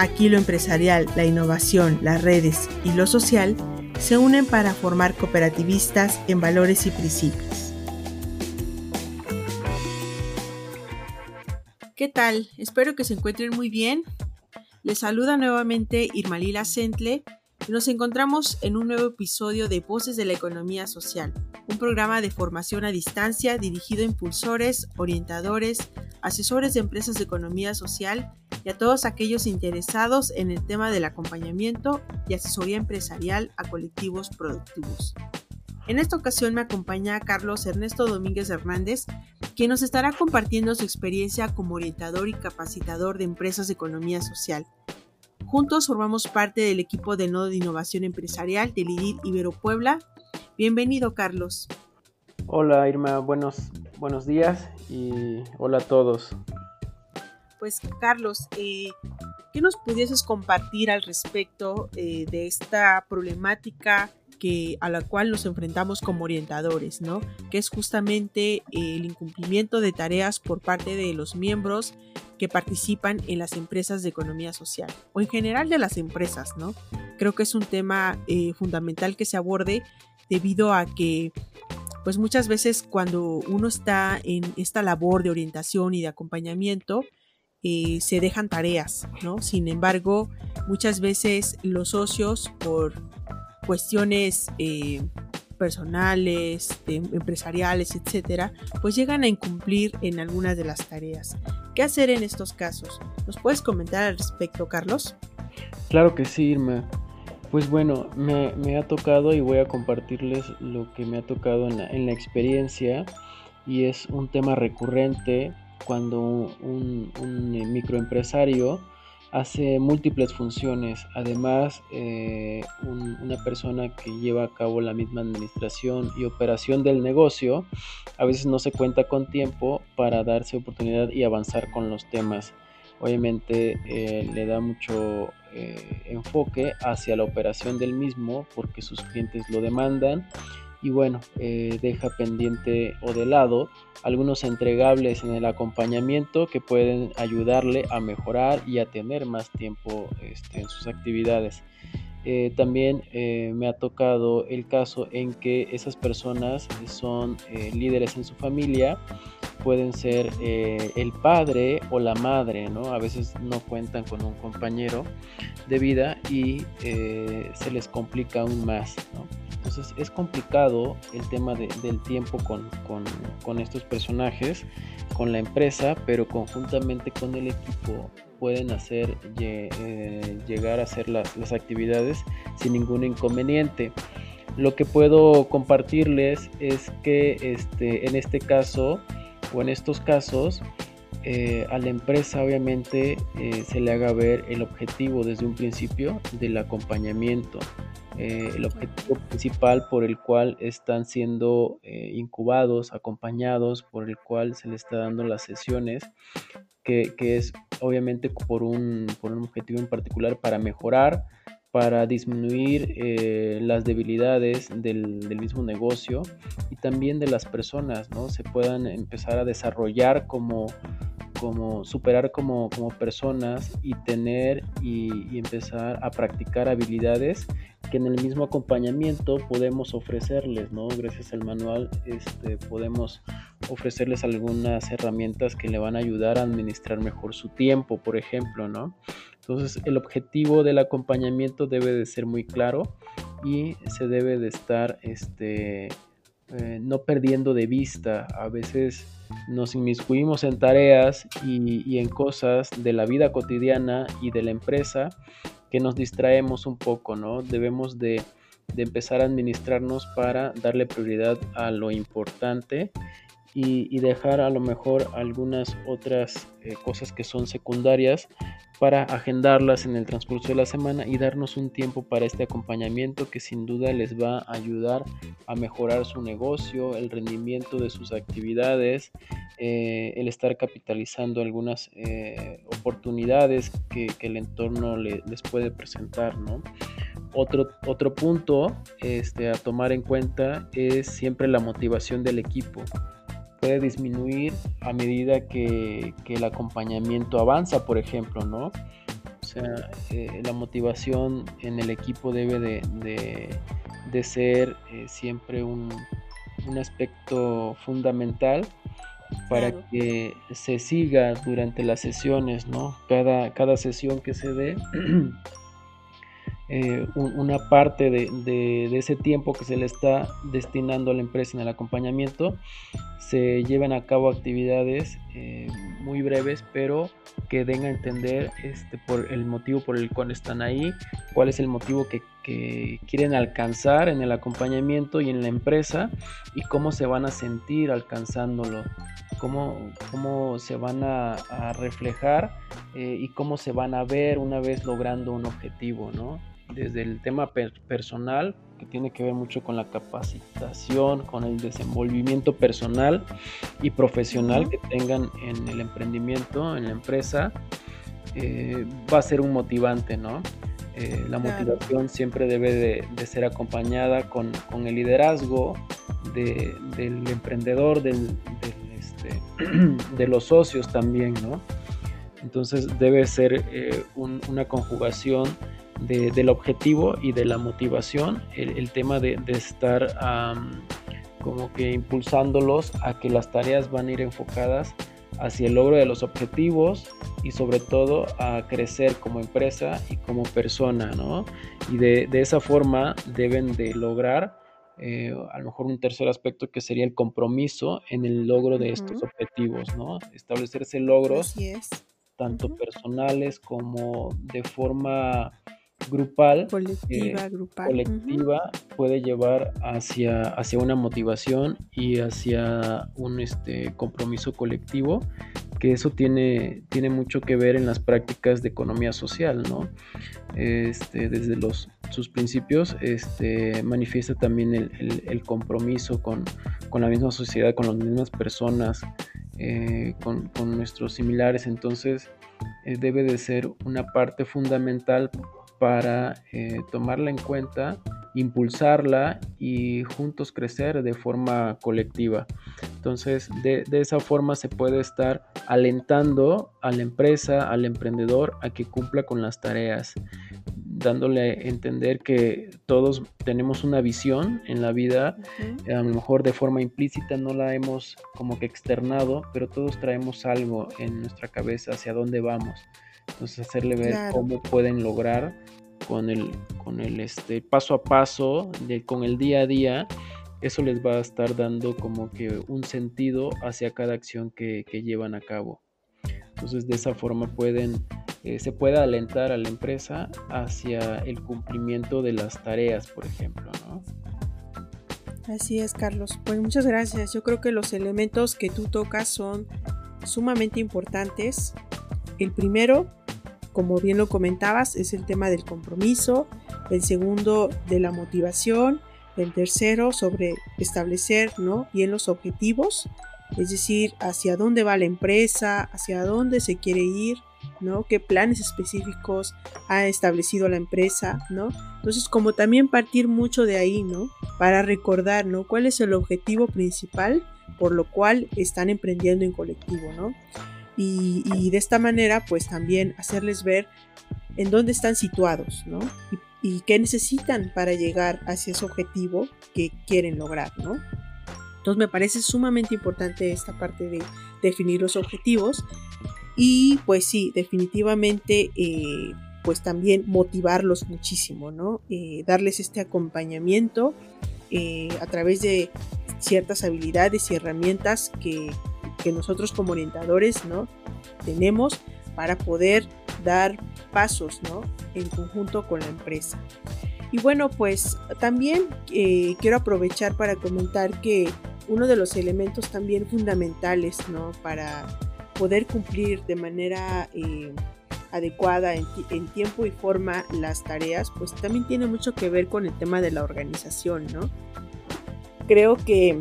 Aquí lo empresarial, la innovación, las redes y lo social se unen para formar cooperativistas en valores y principios. ¿Qué tal? Espero que se encuentren muy bien. Les saluda nuevamente Irmalila Sentle nos encontramos en un nuevo episodio de Voces de la Economía Social, un programa de formación a distancia dirigido a impulsores, orientadores, asesores de empresas de economía social y a todos aquellos interesados en el tema del acompañamiento y asesoría empresarial a colectivos productivos. En esta ocasión me acompaña Carlos Ernesto Domínguez Hernández, quien nos estará compartiendo su experiencia como orientador y capacitador de empresas de economía social. Juntos formamos parte del equipo de Nodo de Innovación Empresarial del IDIR Ibero Puebla. Bienvenido, Carlos. Hola, Irma. Buenos, buenos días y hola a todos pues Carlos, eh, ¿qué nos pudieses compartir al respecto eh, de esta problemática que, a la cual nos enfrentamos como orientadores, ¿no? Que es justamente el incumplimiento de tareas por parte de los miembros que participan en las empresas de economía social o en general de las empresas, ¿no? Creo que es un tema eh, fundamental que se aborde debido a que pues muchas veces cuando uno está en esta labor de orientación y de acompañamiento, eh, se dejan tareas, ¿no? Sin embargo, muchas veces los socios, por cuestiones eh, personales, empresariales, etcétera, pues llegan a incumplir en algunas de las tareas. ¿Qué hacer en estos casos? ¿Nos puedes comentar al respecto, Carlos? Claro que sí, Irma. Pues bueno, me, ha tocado y voy a compartirles lo que me ha tocado en la, en la experiencia y es un tema recurrente cuando un, microempresario hace múltiples funciones. Además, eh, una persona que lleva a cabo la misma administración y operación del negocio, a veces no se cuenta con tiempo para darse oportunidad y avanzar con los temas. Obviamente eh, le da mucho enfoque hacia la operación del mismo porque sus clientes lo demandan y bueno, eh, deja pendiente o de lado algunos entregables en el acompañamiento que pueden ayudarle a mejorar y a tener más tiempo este, en sus actividades. Eh, también eh, me ha tocado el caso en que esas personas son líderes en su familia, pueden ser el padre o la madre, ¿no? A veces no cuentan con un compañero de vida y se les complica aún más, ¿no? Entonces es complicado el tema del tiempo con, estos personajes, con la empresa, pero conjuntamente con el equipo pueden hacer eh, llegar a hacer las, actividades sin ningún inconveniente. Lo que puedo compartirles es que este, en este caso o en estos casos eh, a la empresa obviamente eh, se le haga ver el objetivo desde un principio del acompañamiento eh, el objetivo principal por el cual están siendo incubados, acompañados, por el cual se les está dando las sesiones, que, es obviamente por un, por un, objetivo en particular para mejorar, para disminuir eh, las debilidades del, del, mismo negocio y también de las personas, ¿no? Se puedan empezar a desarrollar como como superar como, personas y tener y, empezar a practicar habilidades que en el mismo acompañamiento podemos ofrecerles, ¿no? Gracias al manual este, podemos ofrecerles algunas herramientas que le van a ayudar a administrar mejor su tiempo, por ejemplo, ¿no? Entonces el objetivo del acompañamiento debe de ser muy claro y se debe de estar este, eh, no perdiendo de vista. A veces nos inmiscuimos en tareas y, en cosas de la vida cotidiana y de la empresa que nos distraemos un poco, ¿no? Debemos de, empezar a administrarnos para darle prioridad a lo importante y, dejar a lo mejor algunas otras eh, cosas que son secundarias para agendarlas en el transcurso de la semana y darnos un tiempo para este acompañamiento que sin duda les va a ayudar a mejorar su negocio, el rendimiento de sus actividades, eh, el estar capitalizando algunas eh, oportunidades que, el entorno les puede presentar. Otro, otro punto este, a tomar en cuenta es siempre la motivación del equipo puede disminuir a medida que, el acompañamiento avanza, por ejemplo, ¿no? O sea, eh, la motivación en el equipo debe de, ser eh, siempre un, aspecto fundamental para que se siga durante las sesiones, ¿no? Cada, cada sesión que se dé Eh, una parte de, ese tiempo que se le está destinando a la empresa en el acompañamiento, se lleven a cabo actividades eh, muy breves, pero que den a entender este, por el motivo por el cual están ahí, cuál es el motivo que, quieren alcanzar en el acompañamiento y en la empresa y cómo se van a sentir alcanzándolo, cómo, cómo se van a, reflejar eh, y cómo se van a ver una vez logrando un objetivo, ¿no? Desde el tema personal, que tiene que ver mucho con la capacitación, con el desenvolvimiento personal y profesional que tengan en el emprendimiento, en la empresa, eh, va a ser un motivante, ¿no? Eh, la motivación siempre debe de, ser acompañada con, el liderazgo del emprendedor, del, este, de los socios también, ¿no? Entonces debe ser eh, una conjugación del objetivo y de la motivación, el, tema de, estar como que impulsándolos a que las tareas van a ir enfocadas hacia el logro de los objetivos y sobre todo a crecer como empresa y como persona, ¿no? Y de, esa forma deben de lograr eh, a lo mejor un tercer aspecto que sería el compromiso en el logro de estos objetivos, ¿no? Establecerse logros tanto personales como de forma grupal, colectiva, eh, colectiva puede llevar hacia, hacia una motivación y hacia un este, compromiso colectivo, que eso tiene, tiene mucho que ver en las prácticas de economía social, ¿no? Este, desde los, sus principios este, manifiesta también el, compromiso con, la misma sociedad, con las mismas personas, eh, con, con, nuestros similares, entonces eh, debe de ser una parte fundamental para eh, tomarla en cuenta, impulsarla y juntos crecer de forma colectiva. Entonces, de, esa forma se puede estar alentando a la empresa, al emprendedor, a que cumpla con las tareas, dándole a entender que todos tenemos una visión en la vida, a lo mejor de forma implícita no la hemos como que externado, pero todos traemos algo en nuestra cabeza hacia dónde vamos. Entonces hacerle ver cómo pueden lograr con el, con el este, paso a paso, de, con el día a día, eso les va a estar dando como que un sentido hacia cada acción que, llevan a cabo. Entonces de esa forma pueden, eh, se puede alentar a la empresa hacia el cumplimiento de las tareas, por ejemplo. Así es, Carlos. Pues muchas gracias. Yo creo que los elementos que tú tocas son sumamente importantes. El primero como bien lo comentabas, es el tema del compromiso, el segundo de la motivación, el tercero sobre establecer ¿no? bien los objetivos, es decir, hacia dónde va la empresa, hacia dónde se quiere ir, ¿no? qué planes específicos ha establecido la empresa, ¿no? Entonces, como también partir mucho de ahí, ¿no? Para recordar, ¿no? ¿Cuál es el objetivo principal por lo cual están emprendiendo en colectivo, ¿no? Y, de esta manera pues también hacerles ver en dónde están situados, ¿no? Y, qué necesitan para llegar hacia ese objetivo que quieren lograr, ¿no? Entonces me parece sumamente importante esta parte de definir los objetivos y pues sí, definitivamente eh, pues también motivarlos muchísimo, ¿no? Eh, darles este acompañamiento eh, a través de ciertas habilidades y herramientas que, que nosotros como orientadores ¿no? tenemos para poder dar pasos ¿no? en conjunto con la empresa. Y bueno, pues también eh, quiero aprovechar para comentar que uno de los elementos también fundamentales ¿no? para poder cumplir de manera eh, adecuada en, tiempo y forma las tareas, pues también tiene mucho que ver con el tema de la organización, ¿no? Creo que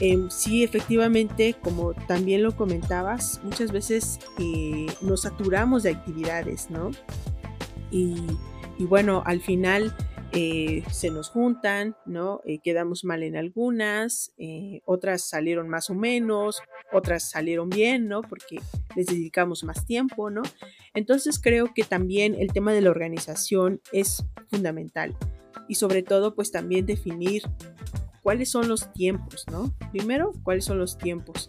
em, sí, efectivamente, como también lo comentabas, muchas veces eh, nos saturamos de actividades, ¿no? Y, bueno, al final eh, se nos juntan, ¿no? Eh, quedamos mal en algunas, otras salieron más o menos, otras salieron bien, ¿no? Porque les dedicamos más tiempo, ¿no? Entonces creo que también el tema de la organización es fundamental y sobre todo pues también definir cuáles son los tiempos, ¿no? Primero, cuáles son los tiempos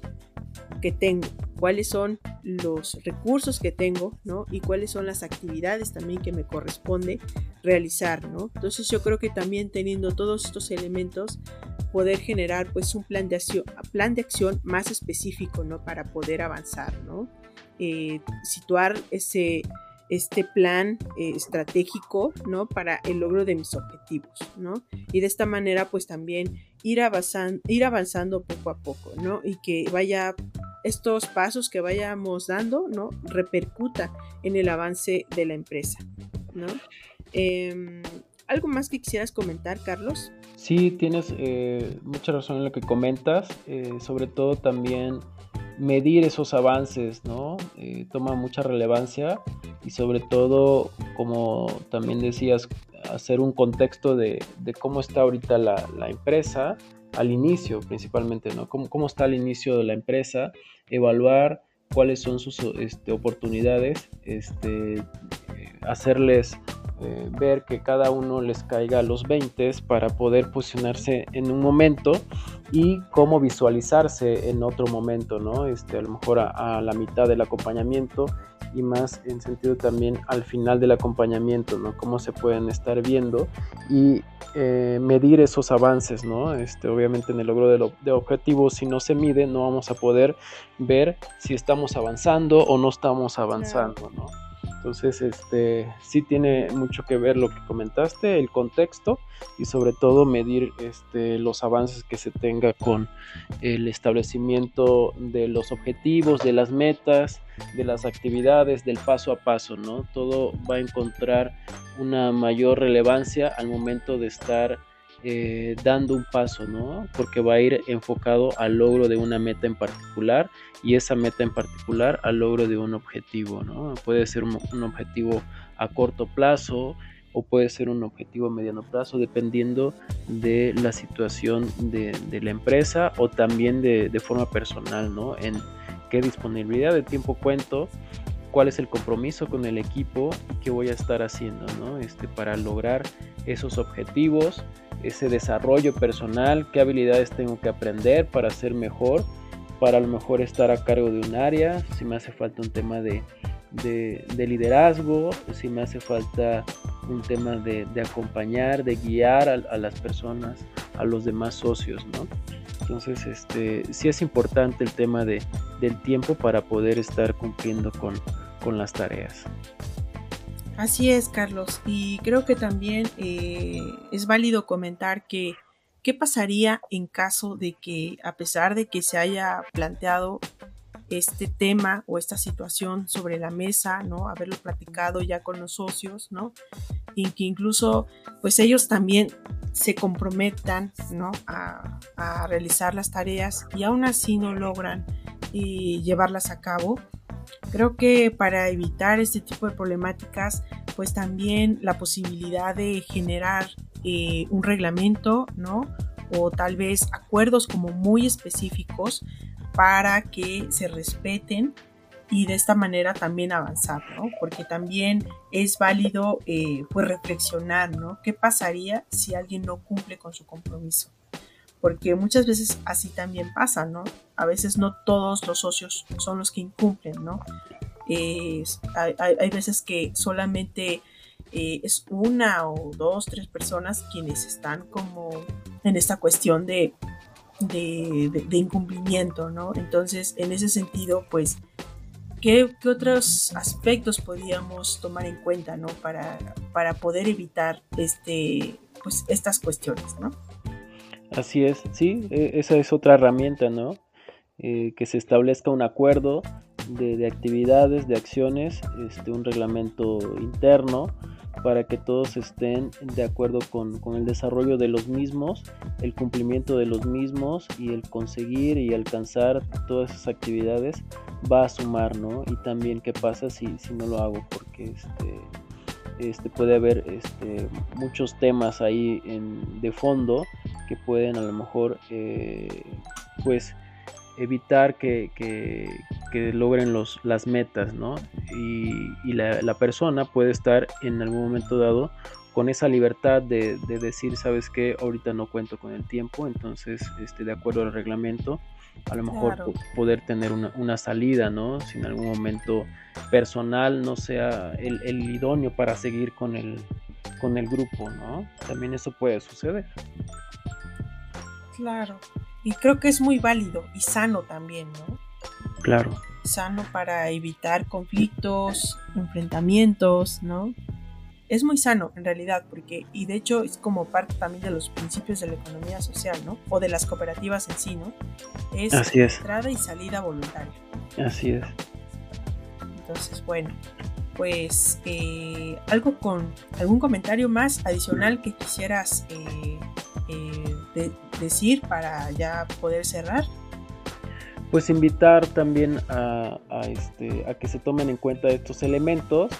que tengo, cuáles son los recursos que tengo, ¿no? Y cuáles son las actividades también que me corresponde realizar, ¿no? Entonces yo creo que también teniendo todos estos elementos, poder generar pues un plan de acción, plan de acción más específico, ¿no? Para poder avanzar, ¿no? Eh, situar ese, este plan eh, estratégico, ¿no? Para el logro de mis objetivos, ¿no? Y de esta manera, pues también ir avanzando, ir avanzando poco a poco, ¿no? Y que vaya estos pasos que vayamos dando, ¿no? Repercuta en el avance de la empresa, ¿no? Em, ¿Algo más que quisieras comentar, Carlos? Sí, tienes eh, mucha razón en lo que comentas, eh, sobre todo también medir esos avances, ¿no? Eh, toma mucha relevancia y sobre todo, como también decías, hacer un contexto de, cómo está ahorita la, empresa al inicio principalmente, ¿no? Cómo, cómo está al inicio de la empresa, evaluar cuáles son sus este, oportunidades, este, hacerles eh, ver que cada uno les caiga a los 20 para poder posicionarse en un momento y cómo visualizarse en otro momento, ¿no? Este, a lo mejor a, la mitad del acompañamiento y más en sentido también al final del acompañamiento, ¿no? Cómo se pueden estar viendo y eh, medir esos avances, ¿no? Este, obviamente en el logro de, de objetivos, si no se mide, no vamos a poder ver si estamos avanzando o no estamos avanzando, ¿no? Entonces, este, sí tiene mucho que ver lo que comentaste, el contexto y sobre todo medir este, los avances que se tenga con el establecimiento de los objetivos, de las metas, de las actividades, del paso a paso, ¿no? Todo va a encontrar una mayor relevancia al momento de estar eh, dando un paso, ¿no? Porque va a ir enfocado al logro de una meta en particular y esa meta en particular al logro de un objetivo, ¿no? Puede ser un, objetivo a corto plazo o puede ser un objetivo a mediano plazo dependiendo de la situación de, la empresa o también de, forma personal, ¿no? En qué disponibilidad de tiempo cuento cuál es el compromiso con el equipo y qué voy a estar haciendo, ¿no? Este, para lograr esos objetivos ese desarrollo personal, qué habilidades tengo que aprender para ser mejor, para a lo mejor estar a cargo de un área, si me hace falta un tema de, liderazgo, si me hace falta un tema de, acompañar, de guiar a, las personas, a los demás socios, ¿no? Entonces, este, sí es importante el tema de, del tiempo para poder estar cumpliendo con, con las tareas. Así es, Carlos. Y creo que también eh, es válido comentar que qué pasaría en caso de que, a pesar de que se haya planteado este tema o esta situación sobre la mesa, ¿no? Haberlo platicado ya con los socios, ¿no? Y que incluso, pues ellos también se comprometan, ¿no? A, realizar las tareas y aún así no logran eh, llevarlas a cabo Creo que para evitar este tipo de problemáticas, pues también la posibilidad de generar eh, un reglamento, ¿no? O tal vez acuerdos como muy específicos para que se respeten y de esta manera también avanzar, ¿no? Porque también es válido eh, pues reflexionar, ¿no? ¿Qué pasaría si alguien no cumple con su compromiso? Porque muchas veces así también pasa, ¿no? A veces no todos los socios son los que incumplen, ¿no? hay, veces que solamente eh, es una o dos, tres personas quienes están como en esta cuestión de, de, incumplimiento, ¿no? Entonces, en ese sentido, pues, ¿qué, otros aspectos podríamos tomar en cuenta, ¿no? Para, para poder evitar este, pues, estas cuestiones, ¿no? Así es, sí, e, esa es otra herramienta, ¿no? Eh, que se establezca un acuerdo de, actividades, de acciones, este, un reglamento interno para que todos estén de acuerdo con, el desarrollo de los mismos, el cumplimiento de los mismos y el conseguir y alcanzar todas esas actividades va a sumar, ¿no? Y también qué pasa si, si no lo hago, porque este, este puede haber este, muchos temas ahí en, de fondo que pueden a lo mejor eh, pues evitar que, logren los, las metas, ¿no? Y, la, persona puede estar en algún momento dado con esa libertad de, decir, sabes que ahorita no cuento con el tiempo, entonces, este, de acuerdo al reglamento, a lo mejor poder tener una, salida, ¿no? Si en algún momento personal no sea el, el idóneo para seguir con el, con el grupo, ¿no? También eso puede suceder. Claro. Y creo que es muy válido y sano también, ¿no? Claro. Sano para evitar conflictos, enfrentamientos, ¿no? Es muy sano en realidad, porque, y de hecho es como parte también de los principios de la economía social, ¿no? O de las cooperativas en sí, ¿no? Es, Así es. entrada y salida voluntaria. Así es. Entonces, bueno, pues eh, algo con algún comentario más adicional que quisieras eh, eh, decir para ya poder cerrar? Pues invitar también a, este, a que se tomen en cuenta estos elementos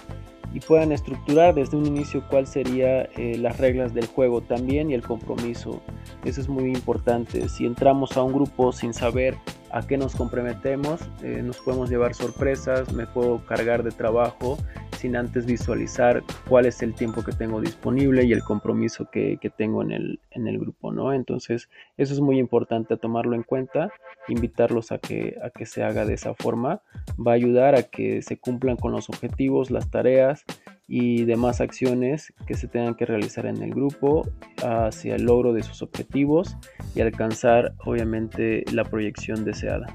y puedan estructurar desde un inicio cuál sería eh, las reglas del juego también y el compromiso. Eso es muy importante. Si entramos a un grupo sin saber a qué nos comprometemos, eh, nos podemos llevar sorpresas, me puedo cargar de trabajo sin antes visualizar cuál es el tiempo que tengo disponible y el compromiso que, tengo en el, en el grupo, ¿no? Entonces, eso es muy importante tomarlo en cuenta, invitarlos a que, a que se haga de esa forma, va a ayudar a que se cumplan con los objetivos, las tareas y demás acciones que se tengan que realizar en el grupo hacia el logro de sus objetivos y alcanzar obviamente la proyección deseada.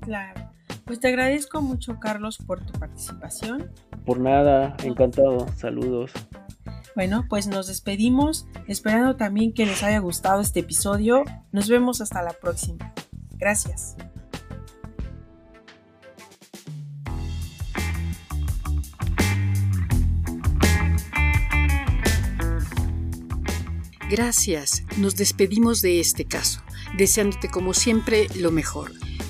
Claro. Pues te agradezco mucho Carlos por tu participación. Por nada, encantado. Saludos. Bueno, pues nos despedimos, esperando también que les haya gustado este episodio. Nos vemos hasta la próxima. Gracias. Gracias, nos despedimos de este caso, deseándote como siempre lo mejor.